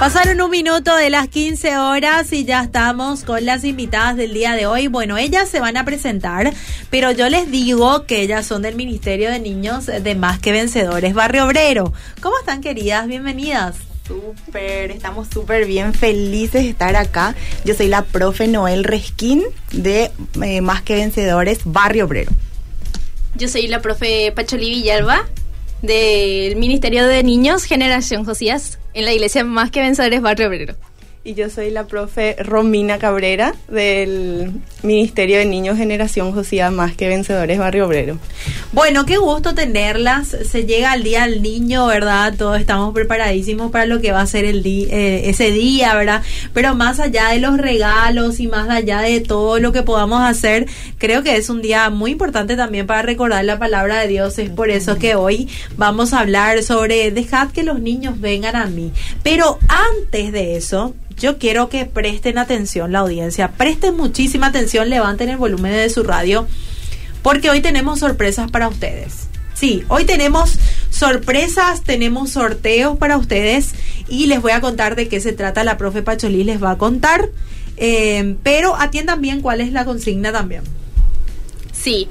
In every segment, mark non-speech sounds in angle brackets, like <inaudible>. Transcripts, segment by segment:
Pasaron un minuto de las 15 horas y ya estamos con las invitadas del día de hoy. Bueno, ellas se van a presentar, pero yo les digo que ellas son del Ministerio de Niños de Más que Vencedores, Barrio Obrero. ¿Cómo están, queridas? Bienvenidas. Súper, estamos súper bien, felices de estar acá. Yo soy la profe Noel Resquín de eh, Más que Vencedores, Barrio Obrero. Yo soy la profe Pacholi Villalba del Ministerio de Niños Generación Josías en la iglesia Más que Vencedores Barrio Obrero. Y yo soy la profe Romina Cabrera del Ministerio de Niños Generación Josía Más que Vencedores Barrio Obrero. Bueno, qué gusto tenerlas. Se llega el día del niño, ¿verdad? Todos estamos preparadísimos para lo que va a ser el eh, ese día, ¿verdad? Pero más allá de los regalos y más allá de todo lo que podamos hacer, creo que es un día muy importante también para recordar la palabra de Dios. Es por eso que hoy vamos a hablar sobre dejad que los niños vengan a mí. Pero antes de eso, yo quiero que presten atención la audiencia, presten muchísima atención, levanten el volumen de su radio, porque hoy tenemos sorpresas para ustedes. Sí, hoy tenemos sorpresas, tenemos sorteos para ustedes y les voy a contar de qué se trata. La profe Pacholí les va a contar, eh, pero atiendan bien cuál es la consigna también. Sí,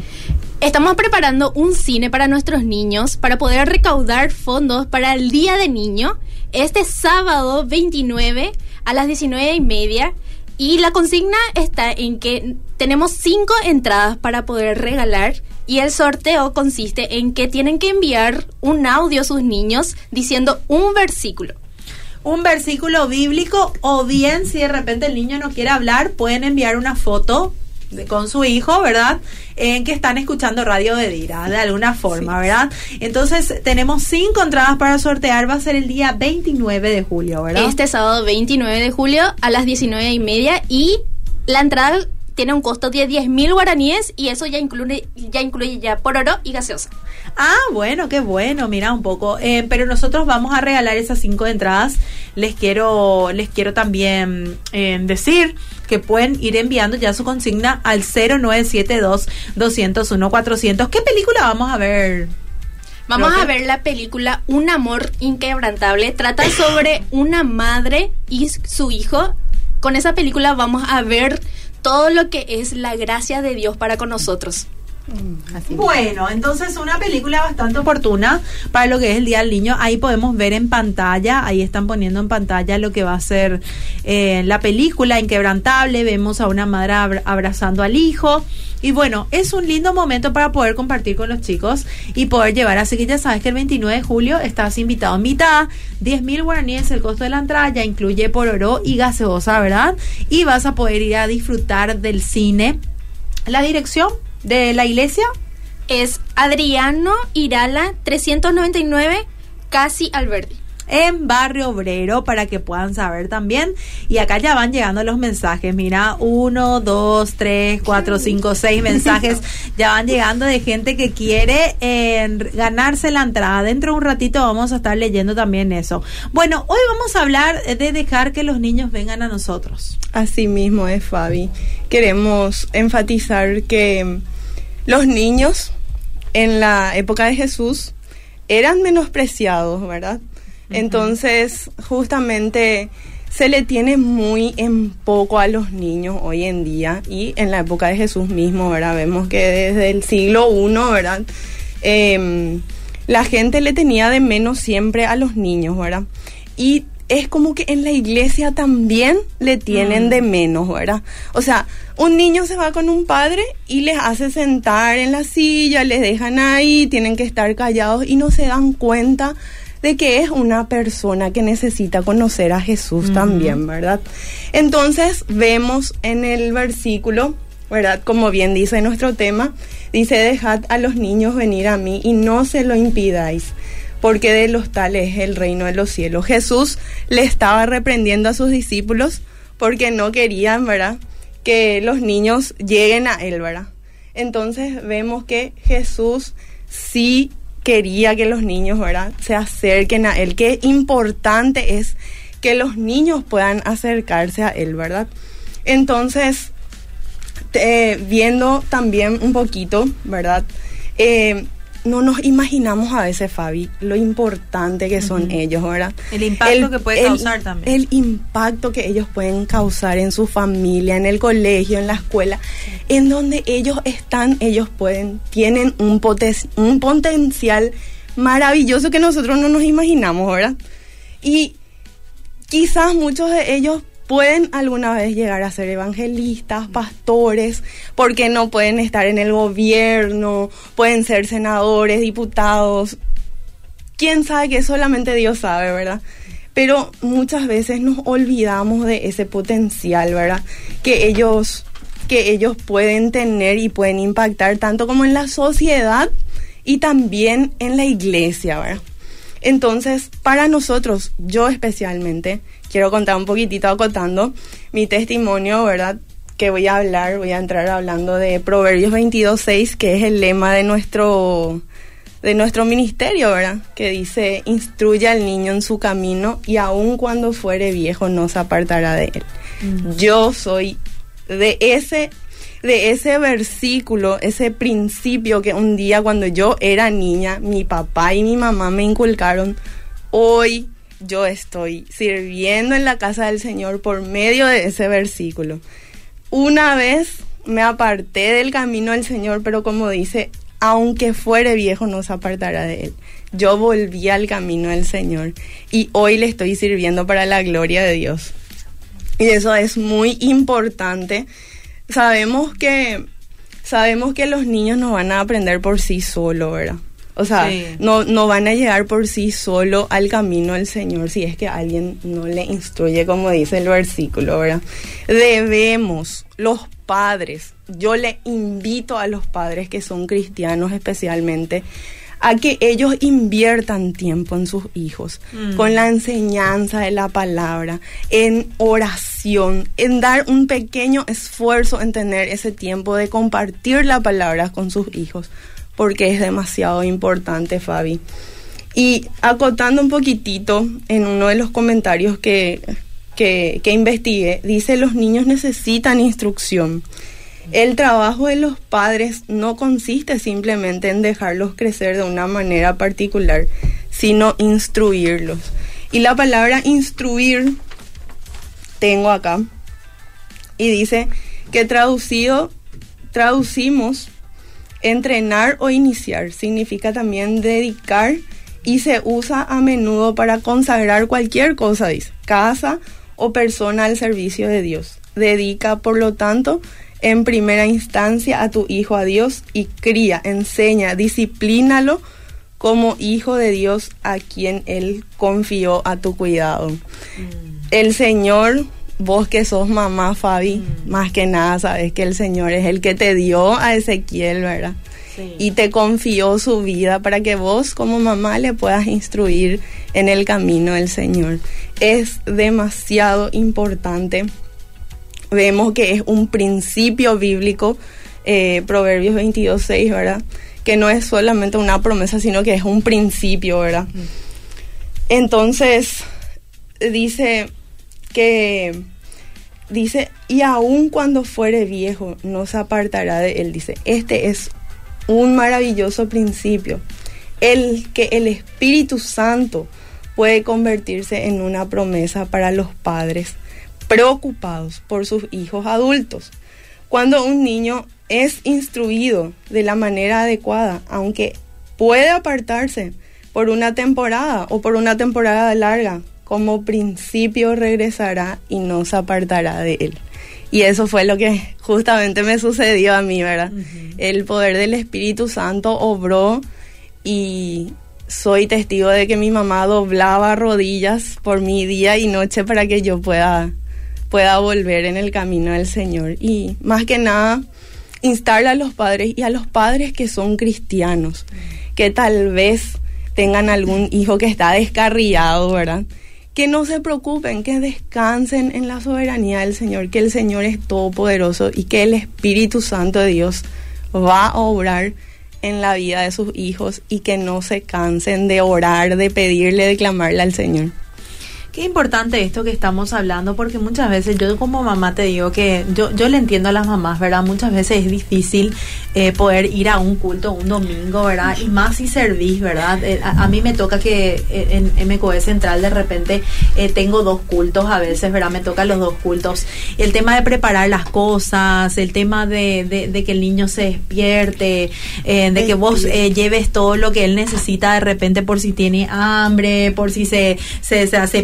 Estamos preparando un cine para nuestros niños para poder recaudar fondos para el Día de Niño este sábado 29 a las 19 y media. Y la consigna está en que tenemos cinco entradas para poder regalar y el sorteo consiste en que tienen que enviar un audio a sus niños diciendo un versículo. Un versículo bíblico o bien si de repente el niño no quiere hablar pueden enviar una foto con su hijo, ¿verdad? En que están escuchando Radio de Dira, de alguna forma, ¿verdad? Entonces, tenemos cinco entradas para sortear, va a ser el día 29 de julio, ¿verdad? Este sábado 29 de julio a las 19 y media y la entrada tiene un costo de 10 mil guaraníes y eso ya incluye ya incluye ya por oro y gaseosa. Ah, bueno, qué bueno, mira un poco. Eh, pero nosotros vamos a regalar esas cinco entradas. Les quiero, les quiero también eh, decir que pueden ir enviando ya su consigna al 0972 201 400. ¿Qué película vamos a ver? Vamos a ver la película Un amor inquebrantable. Trata sobre una madre y su hijo. Con esa película vamos a ver todo lo que es la gracia de Dios para con nosotros. Bueno, entonces una película bastante oportuna para lo que es el Día del Niño. Ahí podemos ver en pantalla, ahí están poniendo en pantalla lo que va a ser eh, la película Inquebrantable. Vemos a una madre abrazando al hijo. Y bueno, es un lindo momento para poder compartir con los chicos y poder llevar. Así que ya sabes que el 29 de julio estás invitado, invitada. 10 mil guaraníes el costo de la entrada, ya incluye por oro y gaseosa, ¿verdad? Y vas a poder ir a disfrutar del cine. La dirección de la iglesia es Adriano Irala 399 Casi Alberti en Barrio Obrero para que puedan saber también. Y acá ya van llegando los mensajes. Mira, uno, dos, tres, cuatro, cinco, seis mensajes <laughs> ya van llegando de gente que quiere eh, ganarse la entrada. Dentro de un ratito vamos a estar leyendo también eso. Bueno, hoy vamos a hablar de dejar que los niños vengan a nosotros. Así mismo es, Fabi. Queremos enfatizar que los niños en la época de Jesús eran menospreciados, ¿verdad? Entonces, justamente se le tiene muy en poco a los niños hoy en día y en la época de Jesús mismo, ¿verdad? Vemos que desde el siglo I, ¿verdad? Em, la gente le tenía de menos siempre a los niños, ¿verdad? Y es como que en la iglesia también le tienen mm. de menos, ¿verdad? O sea, un niño se va con un padre y les hace sentar en la silla, les dejan ahí, tienen que estar callados y no se dan cuenta de que es una persona que necesita conocer a Jesús también, ¿verdad? Entonces vemos en el versículo, ¿verdad? Como bien dice nuestro tema, dice, dejad a los niños venir a mí y no se lo impidáis, porque de los tales es el reino de los cielos. Jesús le estaba reprendiendo a sus discípulos porque no querían, ¿verdad? Que los niños lleguen a él, ¿verdad? Entonces vemos que Jesús sí quería que los niños ¿verdad? se acerquen a Él. Qué importante es que los niños puedan acercarse a Él, ¿verdad? Entonces, eh, viendo también un poquito, ¿verdad? Eh, no nos imaginamos a veces, Fabi, lo importante que son ellos, ¿verdad? El impacto que puede causar también. El impacto que ellos pueden causar en su familia, en el colegio, en la escuela, en donde ellos están, ellos pueden, tienen un, un potencial maravilloso que nosotros no nos imaginamos, ¿verdad? Y quizás muchos de ellos pueden alguna vez llegar a ser evangelistas, pastores, porque no pueden estar en el gobierno, pueden ser senadores, diputados. Quién sabe que solamente Dios sabe, ¿verdad? Pero muchas veces nos olvidamos de ese potencial, ¿verdad? Que ellos que ellos pueden tener y pueden impactar tanto como en la sociedad y también en la iglesia, ¿verdad? Entonces, para nosotros, yo especialmente, quiero contar un poquitito acotando mi testimonio, ¿verdad? Que voy a hablar, voy a entrar hablando de Proverbios 22.6, que es el lema de nuestro, de nuestro ministerio, ¿verdad? Que dice, instruye al niño en su camino y aun cuando fuere viejo no se apartará de él. Yo soy de ese de ese versículo, ese principio que un día cuando yo era niña, mi papá y mi mamá me inculcaron, hoy yo estoy sirviendo en la casa del Señor por medio de ese versículo. Una vez me aparté del camino del Señor, pero como dice, aunque fuere viejo no se apartará de él. Yo volví al camino del Señor y hoy le estoy sirviendo para la gloria de Dios. Y eso es muy importante. Sabemos que sabemos que los niños no van a aprender por sí solos, ¿verdad? O sea, no, no van a llegar por sí solo al camino del Señor si es que alguien no le instruye, como dice el versículo, ¿verdad? Debemos, los padres, yo le invito a los padres que son cristianos especialmente, a que ellos inviertan tiempo en sus hijos, mm. con la enseñanza de la palabra, en oración, en dar un pequeño esfuerzo en tener ese tiempo de compartir la palabra con sus hijos porque es demasiado importante, Fabi. Y acotando un poquitito en uno de los comentarios que, que, investigué, dice los niños necesitan instrucción. El trabajo de los padres no consiste simplemente en dejarlos crecer de una manera particular, sino instruirlos. Y la palabra instruir tengo acá y dice que traducido traducimos Entrenar o iniciar significa también dedicar y se usa a menudo para consagrar cualquier cosa, dice, casa o persona al servicio de Dios. Dedica, por lo tanto, en primera instancia a tu hijo a Dios y cría, enseña, disciplínalo como hijo de Dios a quien Él confió a tu cuidado. Mm. El Señor vos que sos mamá, Fabi, mm. más que nada sabes que el Señor es el que te dio a Ezequiel, ¿verdad? Y te confió su vida para que vos como mamá le puedas instruir en el camino del Señor. Es demasiado importante. Vemos que es un principio bíblico, eh, Proverbios 22, 6, ¿verdad? Que no es solamente una promesa, sino que es un principio, ¿verdad? Mm. Entonces, dice, que dice, y aun cuando fuere viejo, no se apartará de él. Dice, este es un maravilloso principio, el que el Espíritu Santo puede convertirse en una promesa para los padres preocupados por sus hijos adultos. Cuando un niño es instruido de la manera adecuada, aunque puede apartarse por una temporada o por una temporada larga, como principio regresará y no se apartará de él. Y eso fue lo que justamente me sucedió a mí, ¿verdad? El poder del Espíritu Santo obró y soy testigo de que mi mamá doblaba rodillas por mí día y noche para que yo pueda, pueda volver en el camino del Señor. Y más que nada, instar a los padres y a los padres que son cristianos, que tal vez tengan algún hijo que está descarriado, ¿verdad? Que no se preocupen, que descansen en la soberanía del Señor, que el Señor es todopoderoso y que el Espíritu Santo de Dios va a obrar en la vida de sus hijos y que no se cansen de orar, de pedirle, de clamarle al Señor. Qué importante esto que estamos hablando, porque muchas veces yo como mamá te digo que yo, yo le entiendo a las mamás, ¿verdad? Muchas veces es difícil eh, poder ir a un culto un domingo, ¿verdad? Y más si servís, ¿verdad? Eh, a, a, mí me toca que en MCOE Central de repente eh, tengo dos cultos a veces, ¿verdad? Me tocan los dos cultos. El tema de preparar las cosas, el tema de, de, de que el niño se despierte, eh, de que vos eh, lleves todo lo que él necesita de repente por si tiene hambre, por si se, se, se hace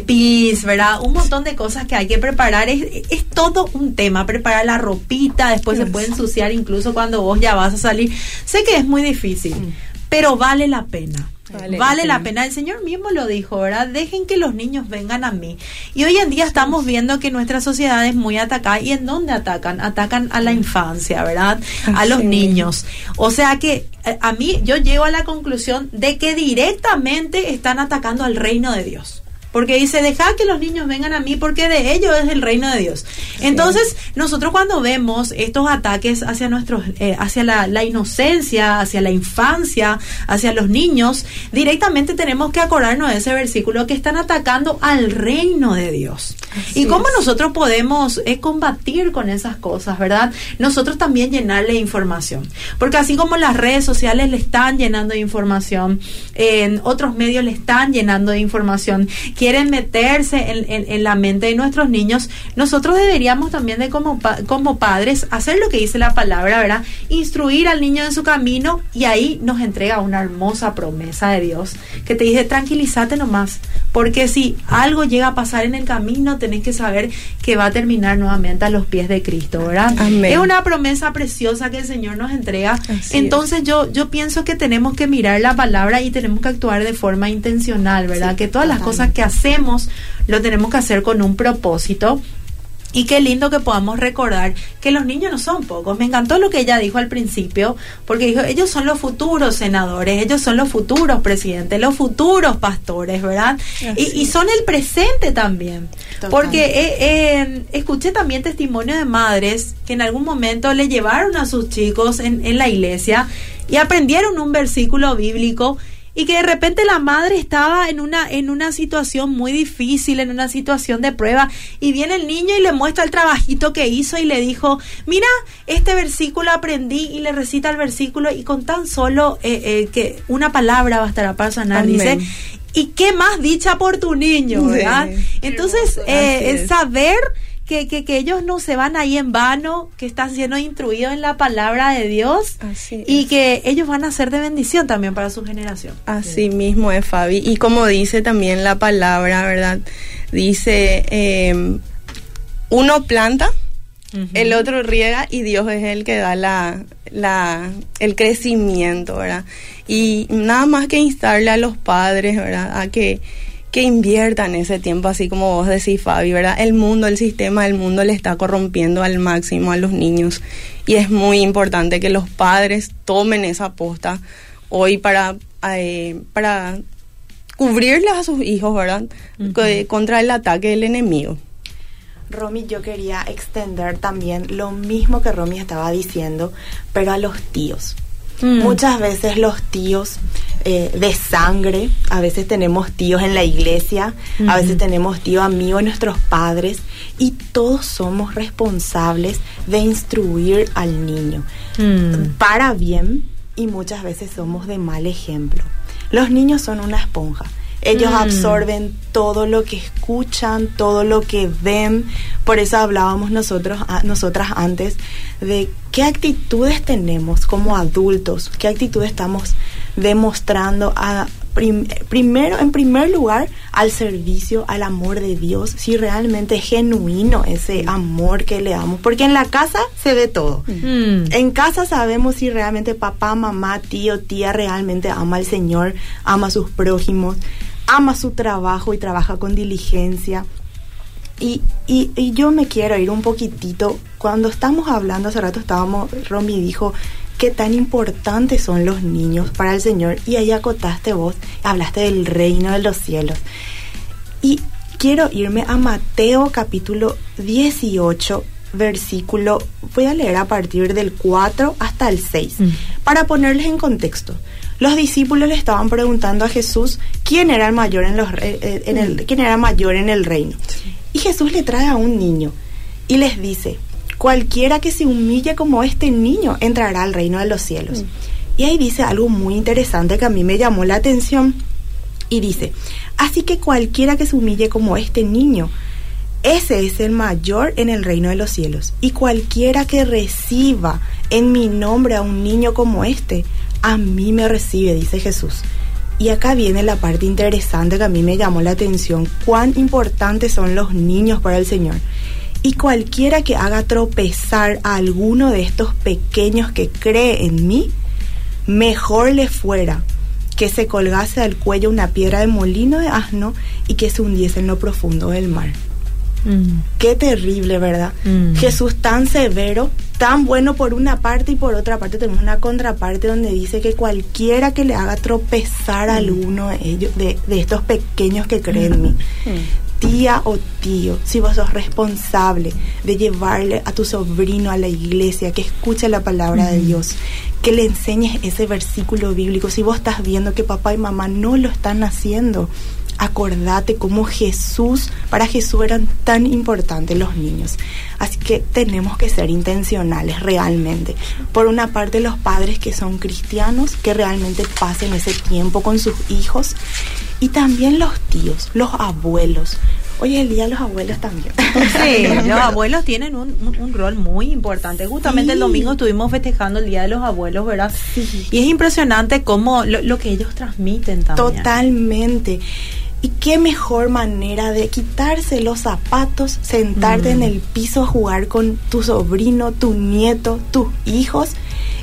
¿verdad? Un montón de cosas que hay que preparar. Es, es todo un tema. Preparar la ropita, después se puede ensuciar incluso cuando vos ya vas a salir. Sé que es muy difícil, pero vale la pena. Vale, vale la pena. El Señor mismo lo dijo, ¿verdad? Dejen que los niños vengan a mí. Y hoy en día estamos viendo que nuestra sociedad es muy atacada. ¿Y en dónde atacan? Atacan a la infancia, ¿verdad? A los niños. O sea que a mí yo llego a la conclusión de que directamente están atacando al reino de Dios porque dice, deja que los niños vengan a mí porque de ellos es el reino de Dios. Sí. Entonces, nosotros cuando vemos estos ataques hacia nuestros, eh, hacia la, la, inocencia, hacia la infancia, hacia los niños, directamente tenemos que acordarnos de ese versículo que están atacando al reino de Dios. Así y cómo es. nosotros podemos eh, combatir con esas cosas, ¿verdad? Nosotros también llenarle información. Porque así como las redes sociales le están llenando de información, en otros medios le están llenando de información, quieren meterse en, en, en, la mente de nuestros niños, nosotros deberíamos también de como, como padres hacer lo que dice la palabra, ¿verdad? Instruir al niño en su camino y ahí nos entrega una hermosa promesa de Dios que te dice tranquilízate nomás, porque si algo llega a pasar en el camino, tenés que saber que va a terminar nuevamente a los pies de Cristo, ¿verdad? Amén. Es una promesa preciosa que el Señor nos entrega. Así Entonces es. yo, yo pienso que tenemos que mirar la palabra y tenemos que actuar de forma intencional, ¿verdad? Sí, que todas totalmente. las cosas que hacemos hacemos lo tenemos que hacer con un propósito y qué lindo que podamos recordar que los niños no son pocos. Me encantó lo que ella dijo al principio, porque dijo, ellos son los futuros senadores, ellos son los futuros presidentes, los futuros pastores, ¿verdad? Y, y, son el presente también. Porque eh, eh, escuché también testimonio de madres que en algún momento le llevaron a sus chicos en, en la iglesia y aprendieron un versículo bíblico y que de repente la madre estaba en una en una situación muy difícil, en una situación de prueba y viene el niño y le muestra el trabajito que hizo y le dijo, "Mira, este versículo aprendí" y le recita el versículo y con tan solo eh, eh, que una palabra bastará para sanar, Amén. dice, "¿Y qué más dicha por tu niño?", ¿verdad? Sí. Entonces, eh, es saber que, que, que, ellos no se van ahí en vano, que están siendo instruidos en la palabra de Dios Así y es. que ellos van a ser de bendición también para su generación. Así sí. mismo es, Fabi. Y como dice también la palabra, ¿verdad? Dice, eh, uno planta, uh -huh. el otro riega y Dios es el que da la, la, el crecimiento, ¿verdad? Y nada más que instarle a los padres, ¿verdad? A que que inviertan ese tiempo, así como vos decís, Fabi, ¿verdad? El mundo, el sistema del mundo le está corrompiendo al máximo a los niños y es muy importante que los padres tomen esa posta hoy para, eh, para cubrirles a sus hijos, ¿verdad? Uh -huh. Contra el ataque del enemigo. Romy, yo quería extender también lo mismo que Romy estaba diciendo, pero a los tíos. Mm. Muchas veces los tíos eh, de sangre, a veces tenemos tíos en la iglesia, a veces tenemos tíos amigos de nuestros padres y todos somos responsables de instruir al niño mm. para bien y muchas veces somos de mal ejemplo. Los niños son una esponja. Ellos mm. absorben todo lo que escuchan, todo lo que ven. Por eso hablábamos nosotros, a, nosotras antes de qué actitudes tenemos como adultos, qué actitudes estamos demostrando a, prim, primero, en primer lugar, al servicio, al amor de Dios, si realmente es genuino ese amor que le damos. Porque en la casa se ve todo. Mm. En casa sabemos si realmente papá, mamá, tío, tía realmente ama al Señor, ama a sus prójimos ama su trabajo y trabaja con diligencia. Y, y, y, yo me quiero ir un poquitito, cuando estamos hablando, hace rato estábamos, Romy dijo, qué tan importantes son los niños para el Señor, y ahí acotaste vos, hablaste del reino de los cielos. Y quiero irme a Mateo capítulo 18, versículo, voy a leer a partir del 4 hasta el 6, mm. para ponerles en contexto. Los discípulos le estaban preguntando a Jesús quién era el mayor en, los, eh, en el, quién era mayor en el reino. Y Jesús le trae a un niño y les dice, cualquiera que se humille como este niño entrará al reino de los cielos. Mm. Y ahí dice algo muy interesante que a mí me llamó la atención. Y dice, así que cualquiera que se humille como este niño, ese es el mayor en el reino de los cielos. Y cualquiera que reciba en mi nombre a un niño como este, a mí me recibe, dice Jesús. Y acá viene la parte interesante que a mí me llamó la atención, cuán importantes son los niños para el Señor. Y cualquiera que haga tropezar a alguno de estos pequeños que cree en mí, mejor le fuera que se colgase al cuello una piedra de molino de asno y que se hundiese en lo profundo del mar. Mm. Qué terrible, ¿verdad? Mm. Jesús tan severo, tan bueno por una parte y por otra parte tenemos una contraparte donde dice que cualquiera que le haga tropezar a mm. alguno de ellos, de, estos pequeños que creen en mí, tía o tío, si vos sos responsable de llevarle a tu sobrino a la iglesia, que escuche la palabra de Dios, que le enseñes ese versículo bíblico, si vos estás viendo que papá y mamá no lo están haciendo, acordate cómo Jesús, para Jesús eran tan importantes los niños. Así que tenemos que ser intencionales realmente. Por una parte los padres que son cristianos, que realmente pasen ese tiempo con sus hijos. Y también los tíos, los abuelos. Hoy el día los abuelos también. <laughs> Sí, <laughs> los abuelos tienen un, un, rol muy importante. Justamente el domingo estuvimos festejando el Día de los Abuelos, ¿verdad? Sí. Y es impresionante cómo lo, lo que ellos transmiten también. Totalmente. Y qué mejor manera de quitarse los zapatos, sentarte en mm. el piso a jugar con tu sobrino, tu nieto, tus hijos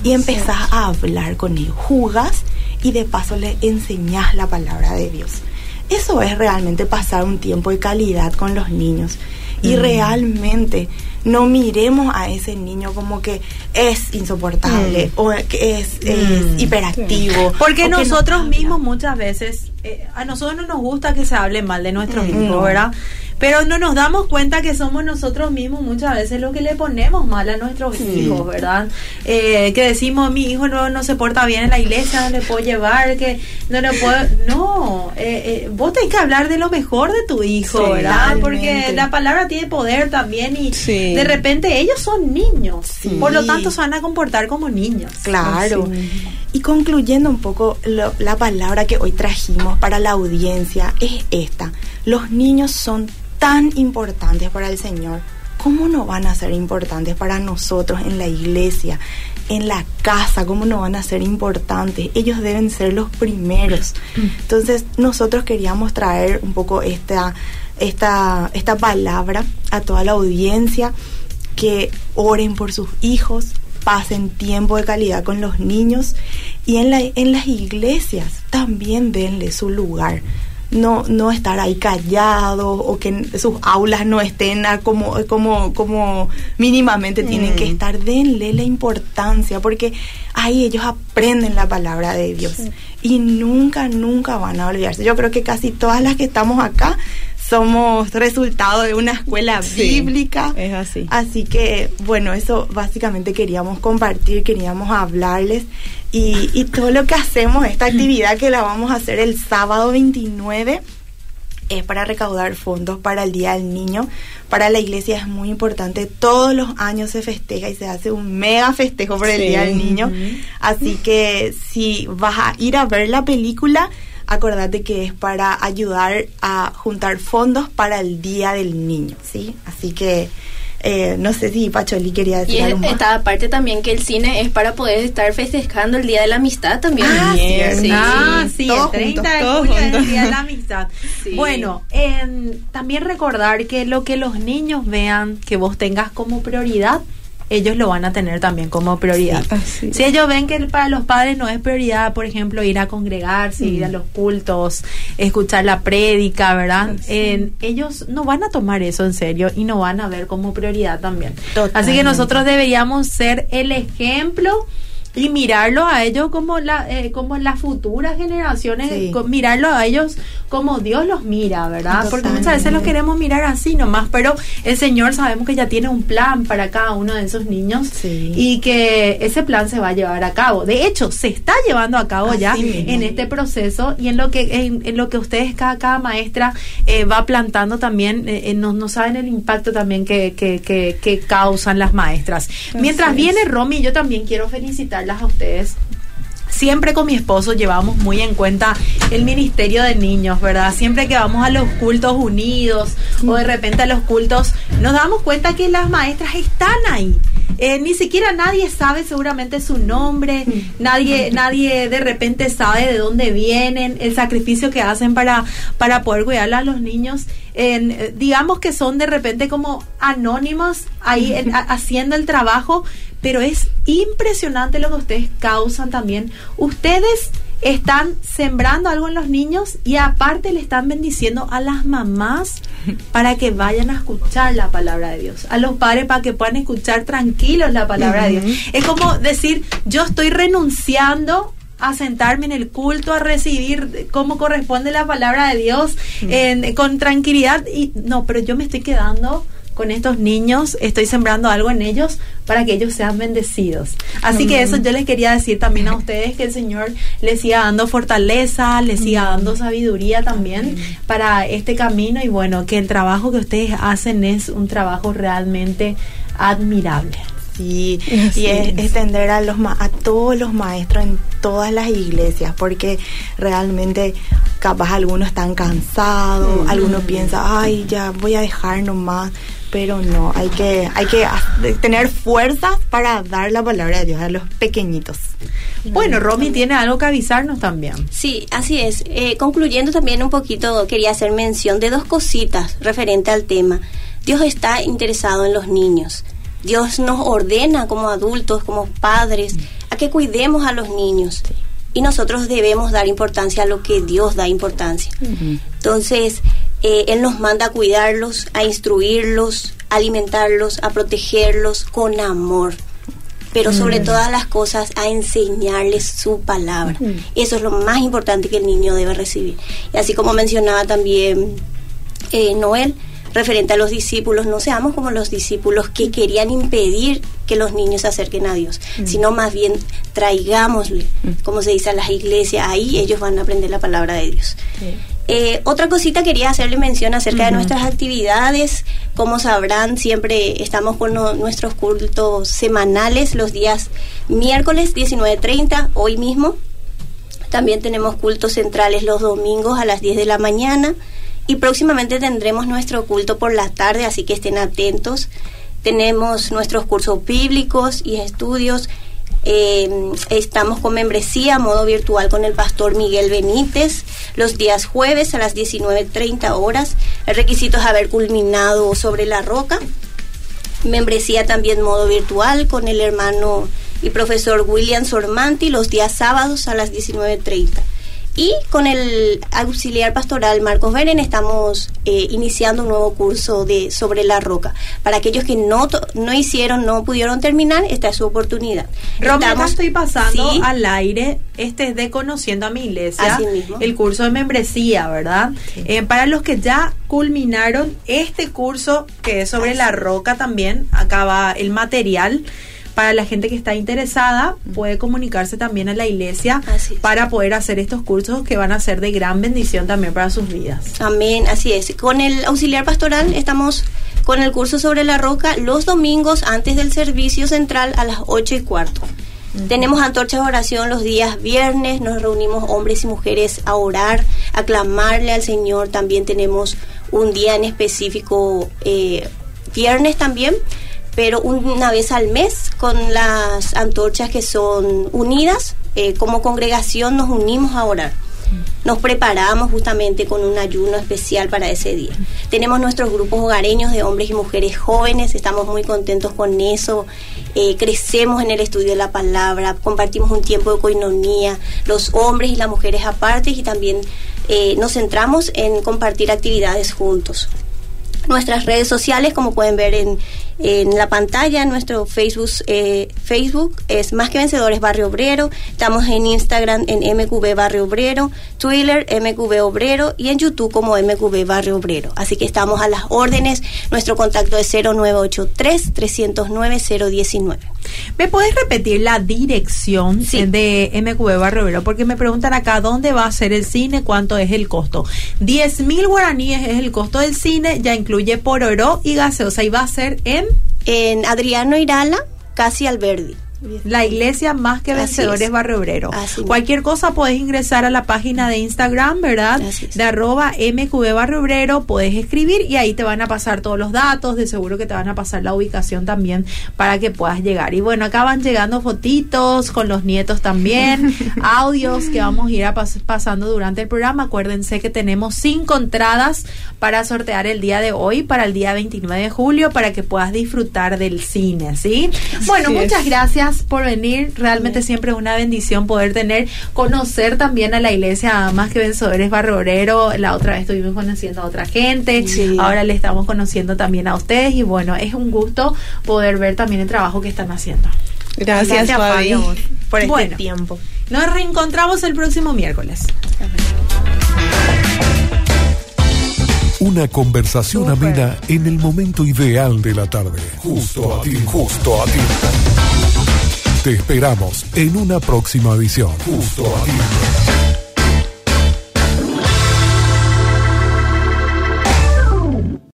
y empezás a hablar con ellos. Jugas y de paso le enseñas la palabra de Dios. Eso es realmente pasar un tiempo de calidad con los niños. Y mm. realmente no miremos a ese niño como que es insoportable mm. o que es, mm. hiperactivo. Porque nosotros mismos muchas veces, eh, a nosotros no nos gusta que se hable mal de nuestros mm. hijos, ¿verdad? Pero no nos damos cuenta que somos nosotros mismos muchas veces lo que le ponemos mal a nuestros hijos, ¿verdad? Eh, que decimos, mi hijo no, no se porta bien en la iglesia, no le puedo llevar, que no le puedo... No, eh, eh, vos tenés que hablar de lo mejor de tu hijo, ¿verdad? Porque la palabra tiene poder también y de repente ellos son niños, por lo tanto se van a comportar como niños. Claro. Y concluyendo un poco la palabra que hoy trajimos para la audiencia es esta. Los niños son tan importantes para el Señor, ¿cómo no van a ser importantes para nosotros en la iglesia, en la casa? ¿Cómo no van a ser importantes? Ellos deben ser los primeros. Entonces, nosotros queríamos traer un poco esta, esta, esta palabra a toda la audiencia, que oren por sus hijos, pasen tiempo de calidad con los niños y en, la, en las iglesias también denle su lugar no, no estar ahí callados o que sus aulas no estén como, como, como mínimamente tienen que mm. estar. Denle la importancia porque ahí ellos aprenden la palabra de Dios y nunca, nunca van a olvidarse. Yo creo que casi todas las que estamos acá somos resultado de una escuela bíblica. Es así. Así que, bueno, eso básicamente queríamos compartir, queríamos hablarles. Y, y todo lo que hacemos, esta actividad que la vamos a hacer el sábado 29, es para recaudar fondos para el Día del Niño. Para la iglesia es muy importante. Todos los años se festeja y se hace un mega festejo por el Día del Niño. Así que si vas a ir a ver la película, acordate que es para ayudar a juntar fondos para el Día del Niño, ¿sí? Así que eh, no sé si Pacholi quería decir y algo más. Esta parte también que el cine es para poder estar festejando el Día de la Amistad también. Ah, sí, ah, sí el 30 de julio es el Día de la Amistad. <laughs> Bueno, también recordar que lo que los niños vean que vos tengas como prioridad ellos lo van a tener también como prioridad. si ellos ven que para los padres no es prioridad, por ejemplo, ir a congregarse, ir a mm. los cultos, escuchar la prédica, ¿verdad? ellos no van a tomar eso en serio y no van a ver como prioridad también. Así que nosotros deberíamos ser el ejemplo y mirarlo a ellos como la eh, como las futuras generaciones Sí. co- mirarlo a ellos como Dios los mira verdad porque muchas veces los queremos mirar así nomás pero el Señor sabemos que ya tiene un plan para cada uno de esos niños Sí. y que ese plan se va a llevar a cabo de hecho se está llevando a cabo Así ya mismo. en este proceso y en lo que en, en lo que ustedes cada, cada maestra eh, va plantando también eh, eh, no, no saben el impacto también que, que, que, que causan las maestras mientras viene Romy yo también quiero felicitarlas a ustedes Siempre con mi esposo llevamos muy en cuenta el ministerio de niños, ¿verdad? Siempre que vamos a los cultos unidos o de repente a los cultos, nos damos cuenta que las maestras están ahí. Eh, ni siquiera nadie sabe seguramente su nombre, nadie, nadie de repente sabe de dónde vienen, el sacrificio que hacen para, para poder cuidar a los niños. En, eh, digamos que son de repente como anónimos ahí en- a- haciendo el trabajo, pero es impresionante lo que ustedes causan también. Ustedes están sembrando algo en los niños y aparte le están bendiciendo a las mamás para que vayan a escuchar la palabra de Dios, a los padres para que puedan escuchar tranquilos la palabra de Dios. Es como decir, yo estoy renunciando a sentarme en el culto, a recibir como corresponde la palabra de Dios en- con tranquilidad y no, pero yo me estoy quedando con estos niños, estoy sembrando algo en ellos para que ellos sean bendecidos. Así que eso yo les quería decir también a ustedes que el Señor les siga dando fortaleza, les siga dando sabiduría también para este camino. Y bueno, que el trabajo que ustedes hacen es un trabajo realmente admirable. Sí, y es extender a los ma- a todos los maestros en todas las iglesias, porque realmente capaz algunos están cansados, algunos piensan, ay, ya voy a dejar nomás, pero no, hay que hay que tener fuerzas para dar la palabra de Dios a los pequeñitos. Bueno, Romy tiene algo que avisarnos también. Sí, así es. Eh, concluyendo también un poquito, quería hacer mención de dos cositas referente al tema. Dios está interesado en los niños. Dios nos ordena como adultos, como padres, a que cuidemos a los niños. Y nosotros debemos dar importancia a lo que Dios da importancia. Entonces, eh, Él nos manda a cuidarlos, a instruirlos, a alimentarlos, a protegerlos con amor. Pero sobre todas las cosas, a enseñarles su palabra. Eso es lo más importante que el niño debe recibir. Y así como mencionaba también eh, Noel, referente a los discípulos, no seamos como los discípulos que querían impedir que los niños se acerquen a Dios, sino más bien traigámosle, como se dice a las iglesias, ahí ellos van a aprender la palabra de Dios. Eh, otra cosita quería hacerle mención acerca de nuestras actividades. Como sabrán, siempre estamos con no- nuestros cultos semanales los días miércoles 19.30, hoy mismo. También tenemos cultos centrales los domingos a las 10 de la mañana. Y próximamente tendremos nuestro culto por la tarde, así que estén atentos. Tenemos nuestros cursos bíblicos y estudios. Eh, estamos con membresía, modo virtual con el pastor Miguel Benítez, los días jueves a las 19.30 horas. El requisito es haber culminado sobre la roca. Membresía también modo virtual con el hermano y profesor William Sormanti los días sábados a las 19.30. Y con el auxiliar pastoral Marcos Beren estamos eh, iniciando un nuevo curso de sobre la roca. Para aquellos que no, no hicieron, no pudieron terminar, esta es su oportunidad. Acá Estamos- estoy pasando Sí. al aire este es de Conociendo a mi iglesia, Así mismo. el curso de membresía, ¿verdad? Eh, para los que ya culminaron este curso, que es sobre la roca también, acá va el material. Para la gente que está interesada, puede comunicarse también a la iglesia para poder hacer estos cursos que van a ser de gran bendición también para sus vidas. Amén, así es. Con el auxiliar pastoral estamos con el curso sobre la roca los domingos antes del servicio central a las 8 y cuarto. Tenemos antorchas de oración los días viernes, nos reunimos hombres y mujeres a orar, a clamarle al Señor. También tenemos un día en específico, eh, viernes también, pero una vez al mes con las antorchas que son unidas, eh, como congregación nos unimos a orar. Nos preparamos justamente con un ayuno especial para ese día. Tenemos nuestros grupos hogareños de hombres y mujeres jóvenes, estamos muy contentos con eso. Eh, crecemos en el estudio de la palabra, compartimos un tiempo de coinonía, los hombres y las mujeres aparte y también eh, nos centramos en compartir actividades juntos nuestras redes sociales, como pueden ver en, en la pantalla nuestro Facebook eh, Facebook es más que vencedores Barrio Obrero. Estamos en Instagram en MQB Barrio Obrero Twitter MQB Obrero y en YouTube como MQB Barrio Obrero. Así que estamos a las órdenes. Nuestro contacto es 0983 309 019 ¿Me puedes repetir la dirección Sí. de MQB Barrio Obrero? Porque me preguntan acá dónde va a ser el cine, cuánto es el costo. 10 mil guaraníes es el costo del cine, ya incluye por oro y gaseosa y va a ser en en Adriano Irala casi Alberdi la iglesia más que vencedores es. Barrio Obrero. Cualquier cosa podés ingresar a la página de Instagram, ¿verdad? De arroba MQB Barrio Obrero, podés escribir y ahí te van a pasar todos los datos, de seguro que te van a pasar la ubicación también para que puedas llegar. Y bueno, acá van llegando fotitos con los nietos también, <laughs> audios que vamos a ir a pas- pasando durante el programa. Acuérdense que tenemos cinco entradas para sortear el día de hoy, para el día 29 de julio, para que puedas disfrutar del cine, ¿sí? Bueno, es. muchas gracias por venir. Realmente siempre es una bendición poder tener, conocer también a la iglesia más que vencedores Barrio Obrero. La otra vez estuvimos conociendo a otra gente. Sí. Ahora le estamos conociendo también a ustedes. Y bueno, es un gusto poder ver también el trabajo que están haciendo. Gracias, Fabi. Fabi, por este Bueno. tiempo. Nos reencontramos el próximo miércoles. Una conversación amena en el momento ideal de la tarde. Justo a ti, justo a ti. Te esperamos en una próxima edición. Justo a ti.